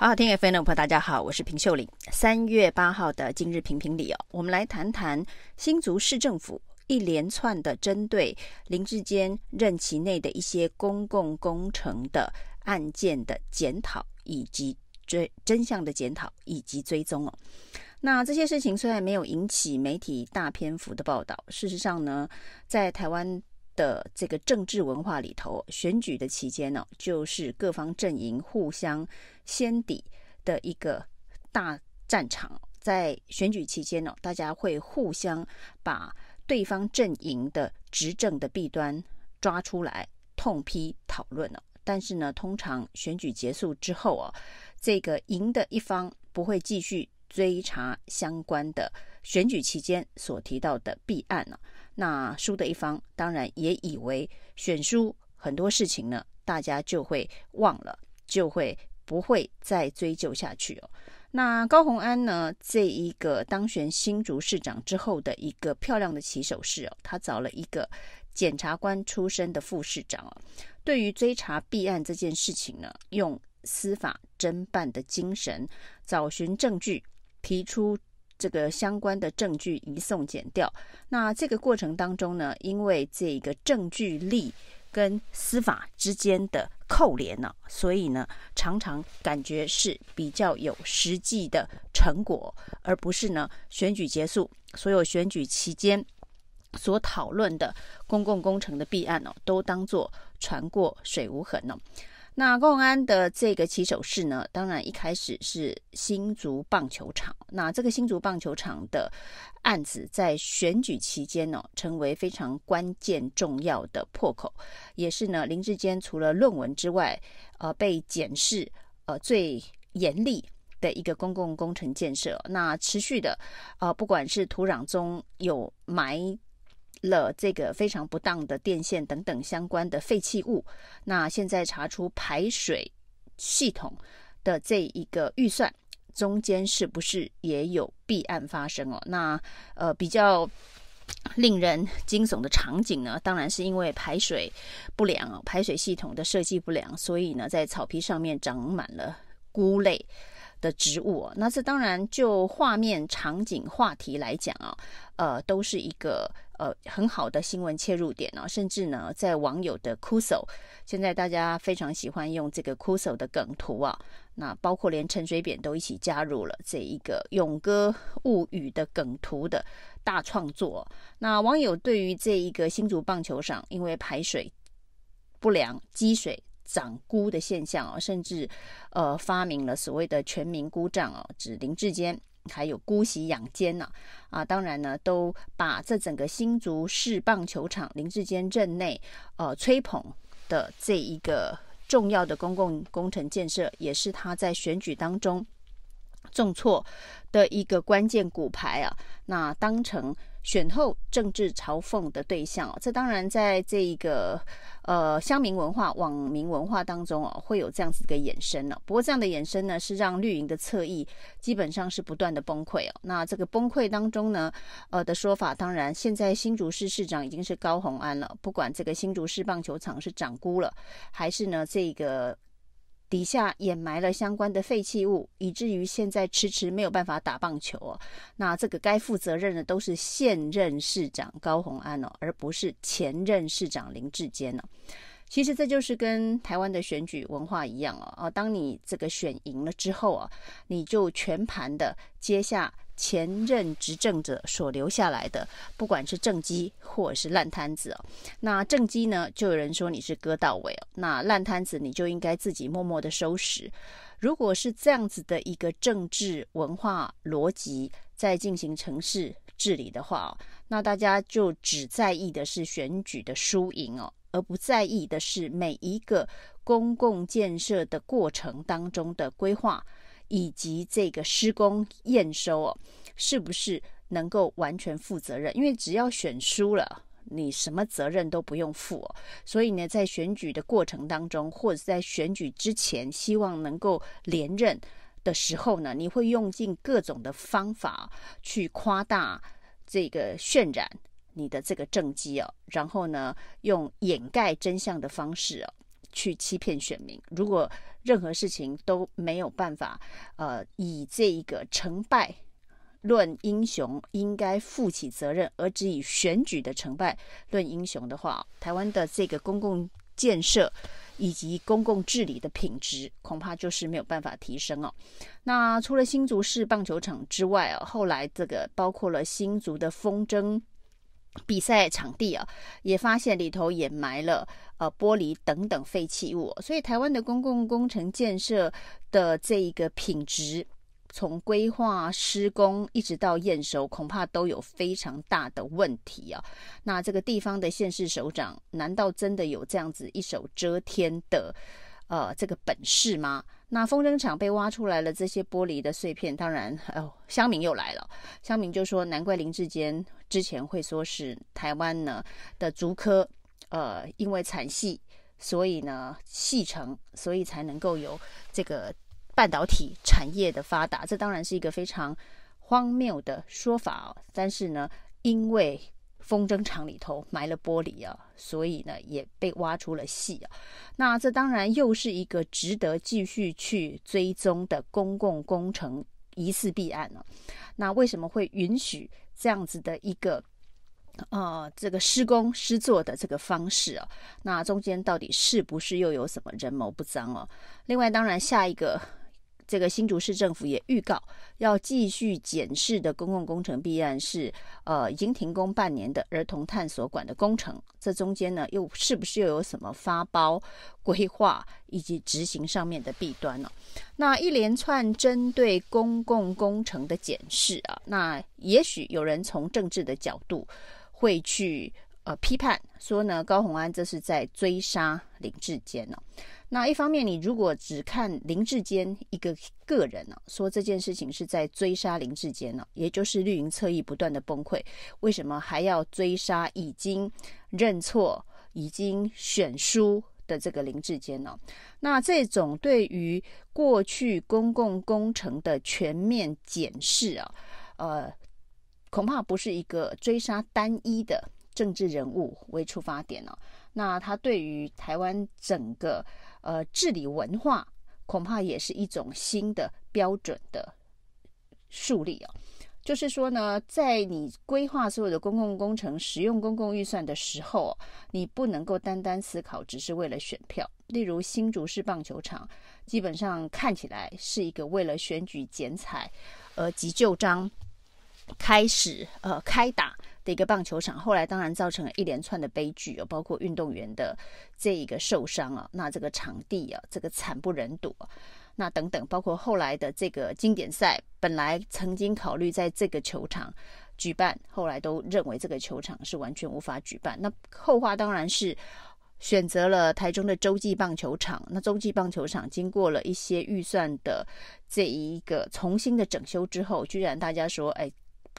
好好听 FM 的朋友，大家好，我是平秀玲。三月八号的今日评评理哦，我们来谈谈新竹市政府一连串的针对林志坚任期内的一些公共工程的案件的检讨，以及追真相的检讨以及追踪哦。那这些事情虽然没有引起媒体大篇幅的报道，事实上呢，在台湾的这个政治文化里头，选举的期间呢，就是各方阵营互相掀底的一个大战场。在选举期间呢，大家会互相把对方阵营的执政的弊端抓出来痛批讨论了。但是呢，通常选举结束之后啊，这个赢的一方不会继续追查相关的选举期间所提到的弊案了。那输的一方当然也以为选输很多事情呢，大家就会忘了，就会不会再追究下去哦。那高虹安呢，这一个当选新竹市长之后的一个漂亮的起手式哦，他找了一个检察官出身的副市长哦，对于追查弊案这件事情呢，用司法侦办的精神，找寻证据，提出。这个相关的证据移送检调，那这个过程当中呢，因为这个证据力跟司法之间的扣连呢，所以呢，常常感觉是比较有实际的成果，而不是呢选举结束，所有选举期间所讨论的公共工程的弊案呢，都当做船过水无痕呢。那高虹安的这个起手式呢，当然一开始是新竹棒球场。那这个新竹棒球场的案子，在选举期间呢，成为非常关键重要的破口，也是呢林志坚除了论文之外，呃，被检视呃最严厉的一个公共工程建设。那持续的，呃，不管是土壤中有埋。了这个非常不当的电线等等相关的废弃物，那现在查出排水系统的这一个预算中间是不是也有弊案发生哦？那呃比较令人惊悚的场景呢，当然是因为排水不良哦，排水系统的设计不良，所以呢在草皮上面长满了菇类的植物哦。那这当然就画面场景话题来讲啊，呃都是一个。呃，很好的新闻切入点呢、哦，甚至呢，在网友的酷搜，现在大家非常喜欢用这个酷搜的梗图啊，那包括连陈水扁都一起加入了这一个《勇哥物语》的梗图的大创作。那网友对于这一个新竹棒球场因为排水不良、积水长菇的现象啊、甚至呃发明了所谓的全民菇账哦，指林志坚。还有姑息养奸呐，啊，当然呢，都把这整个新竹市棒球场林志坚任内呃吹捧的这一个重要的公共工程建设，也是他在选举当中重挫的一个关键骨牌啊，那当成。选后政治嘲讽的对象，哦这当然在这一个呃乡民文化、网民文化当中哦，会有这样子的衍生呢。不过这样的衍生呢，是让绿营的侧翼基本上是不断的崩溃哦。那这个崩溃当中呢，呃的说法，当然现在新竹市市长已经是高虹安了，不管这个新竹市棒球场是长菇了，还是呢这个。底下掩埋了相关的废弃物，以至于现在迟迟没有办法打棒球哦。那这个该负责任的都是现任市长高虹安哦，而不是前任市长林志坚哦。其实这就是跟台湾的选举文化一样哦。哦，当你这个选赢了之后啊，你就全盘的接下。前任执政者所留下来的，不管是政绩或者是烂摊子哦，那政绩呢，就有人说你是割到尾哦，那烂摊子你就应该自己默默的收拾。如果是这样子的一个政治文化逻辑在进行城市治理的话，那大家就只在意的是选举的输赢哦，而不在意的是每一个公共建设的过程当中的规划。以及这个施工验收哦，是不是能够完全负责任？因为只要选输了，你什么责任都不用负哦。所以呢，在选举的过程当中，或者在选举之前，希望能够连任的时候呢，你会用尽各种的方法去夸大这个渲染你的这个政绩哦，然后呢，用掩盖真相的方式哦。去欺骗选民。如果任何事情都没有办法，呃，以这一个成败论英雄，应该负起责任，而只以选举的成败论英雄的话，台湾的这个公共建设以及公共治理的品质，恐怕就是没有办法提升哦。那除了新竹市棒球场之外哦，后来这个包括了新竹的风筝比赛场地啊，也发现里头掩埋了呃玻璃等等废弃物，所以台湾的公共工程建设的这一个品质。从规划、施工一直到验收，恐怕都有非常大的问题啊！那这个地方的县市首长，难道真的有这样子一手遮天的呃这个本事吗？那风筝厂被挖出来了这些玻璃的碎片，当然哦，乡民又来了，乡民就说难怪林志坚之前会说是台湾呢的竹科，呃，因为产矽，所以呢矽成，所以才能够有这个。半导体产业的发达，这当然是一个非常荒谬的说法哦。但是呢，因为风筝厂里头埋了玻璃啊，所以呢也被挖出了戏啊。那这当然又是一个值得继续去追踪的公共工程疑似弊案呢。那为什么会允许这样子的一个呃这个施工施作的这个方式啊？那中间到底是不是又有什么人谋不臧哦？另外，当然下一个。这个新竹市政府也预告要继续检视的公共工程弊案是，呃，已经停工半年的儿童探索馆的工程。这中间呢，又是不是又有什么发包、规划以及执行上面的弊端呢？那一连串针对公共工程的检视啊，那也许有人从政治的角度会去呃批判说呢，高虹安这是在追杀林志坚呢。那一方面，你如果只看林志坚一个个人呢、说这件事情是在追杀林志坚呢、也就是绿营侧翼不断的崩溃，为什么还要追杀已经认错、已经选输的这个林志坚呢？那这种对于过去公共工程的全面检视啊，呃，恐怕不是一个追杀单一的政治人物为出发点呢、那他对于台湾整个呃，治理文化恐怕也是一种新的标准的树立啊。就是说呢，在你规划所有的公共工程、使用公共预算的时候，你不能够单单思考只是为了选票。例如新竹市棒球场，基本上看起来是一个为了选举剪彩而急就章开始呃开打。的一个棒球场，后来当然造成了一连串的悲剧哦，包括运动员的这一个受伤啊，那这个场地啊，这个惨不忍睹啊，那等等，包括后来的这个经典赛，本来曾经考虑在这个球场举办，后来都认为这个球场是完全无法举办。那后话当然是选择了台中的洲际棒球场。那洲际棒球场经过了一些预算的这一个重新的整修之后，居然大家说，哎，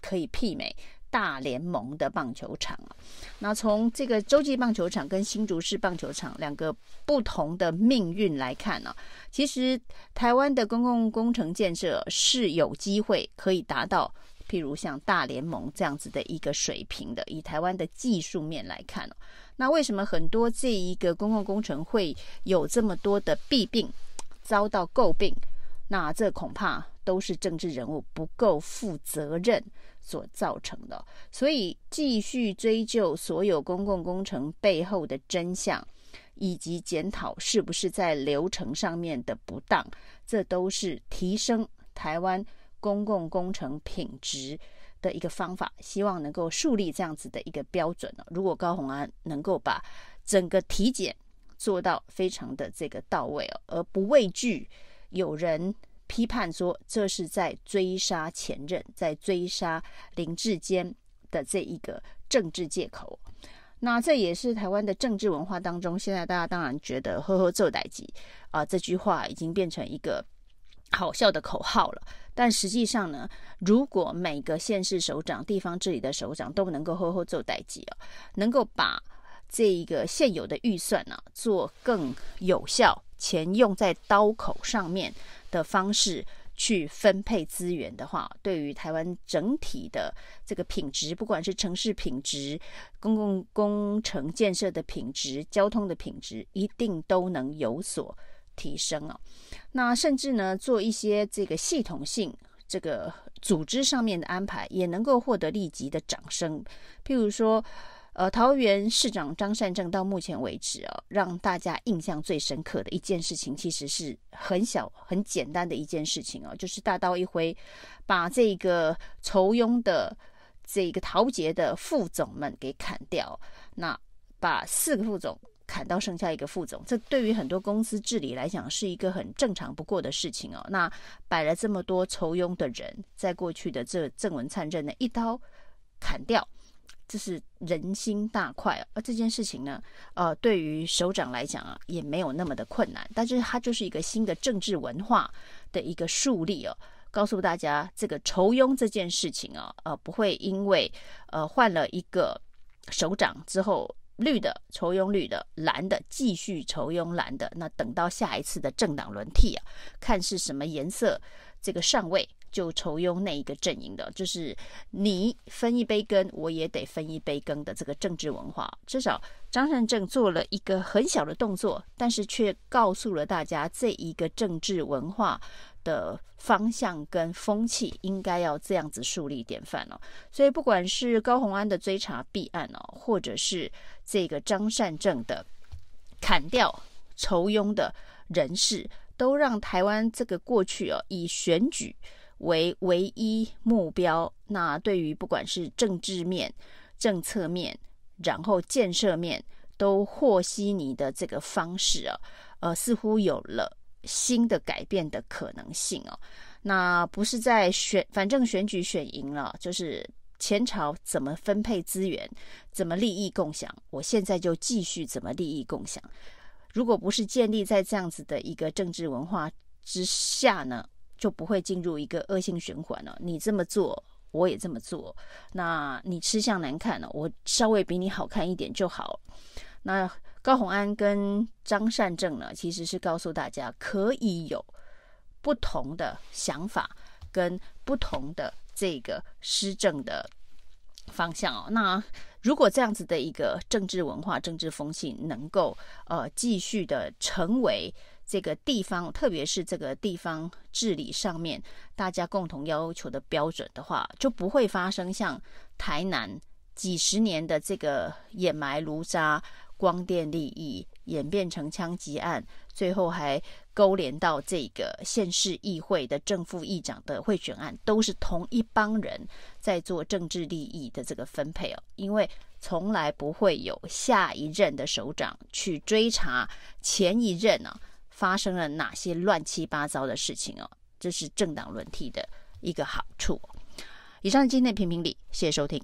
可以媲美。大联盟的棒球场啊，那从这个洲际棒球场跟新竹市棒球场两个不同的命运来看呢，其实台湾的公共工程建设是有机会可以达到，譬如像大联盟这样子的一个水平的。以台湾的技术面来看，那为什么很多这一个公共工程会有这么多的弊病，遭到诟病？那这恐怕都是政治人物不够负责任所造成的，所以继续追究所有公共工程背后的真相，以及检讨是不是在流程上面的不当，这都是提升台湾公共工程品质的一个方法。希望能够树立这样子的一个标准呢。如果高虹安能够把整个体检做到非常的这个到位哦，而不畏惧有人。批判说这是在追杀前任，在追杀林志坚的这一个政治借口。那这也是台湾的政治文化当中，现在大家当然觉得“呵呵做代志”啊，这句话已经变成一个好笑的口号了。但实际上呢，如果每个县市首长、地方治理的首长都能够“呵呵做代志”啊，能够把这一个现有的预算呢、啊、做更有效，钱用在刀口上面。的方式去分配资源的话，对于台湾整体的这个品质，不管是城市品质、公共工程建设的品质、交通的品质，一定都能有所提升啊。那甚至呢，做一些这个系统性这个组织上面的安排，也能够获得立即的掌声。譬如说。呃，桃园市长张善政到目前为止啊，让大家印象最深刻的一件事情，其实是很小、很简单的一件事情哦，就是大刀一挥，把这个仇庸的这个桃捷的副总们给砍掉，那把四个副总砍到剩下一个副总，这对于很多公司治理来讲是一个很正常不过的事情哦。那摆了这么多酬庸的人，在过去的这郑文灿任呢，一刀砍掉。这是人心大快啊！而这件事情呢，呃，对于首长来讲啊，也没有那么的困难。但是它就是一个新的政治文化的一个树立哦，告诉大家这个酬庸这件事情啊，呃，不会因为呃换了一个首长之后，绿的酬庸绿的，蓝的继续酬庸蓝的。那等到下一次的政党轮替啊，看是什么颜色这个上位。就酬庸那一个阵营的，就是你分一杯羹，我也得分一杯羹的这个政治文化。至少张善政做了一个很小的动作，但是却告诉了大家这一个政治文化的方向跟风气应该要这样子树立典范哦。所以不管是高虹安的追查弊案哦，或者是这个张善政的砍掉酬庸的人士，都让台湾这个过去哦以选举。为唯一目标，那对于不管是政治面、政策面，然后建设面，都和稀泥的这个方式啊，呃，似乎有了新的改变的可能性哦。那不是在选，反正选举选赢了，就是前朝怎么分配资源，怎么利益共享，我现在就继续怎么利益共享。如果不是建立在这样子的一个政治文化之下呢，就不会进入一个恶性循环了。你这么做，我也这么做。那你吃相难看了，我稍微比你好看一点就好。那高虹安跟张善政呢，其实是告诉大家可以有不同的想法跟不同的这个施政的方向哦。那如果这样子的一个政治文化、政治风气能够呃继续的成为。这个地方，特别是这个地方治理上面，大家共同要求的标准的话，就不会发生像台南几十年的这个掩埋炉渣、光电利益演变成枪击案，最后还勾连到这个县市议会的正副议长的贿选案，都是同一帮人在做政治利益的这个分配哦。因为从来不会有下一任的首长去追查前一任呢、发生了哪些乱七八糟的事情哦？这是政党轮替的一个好处。以上是今天的评评理，谢谢收听。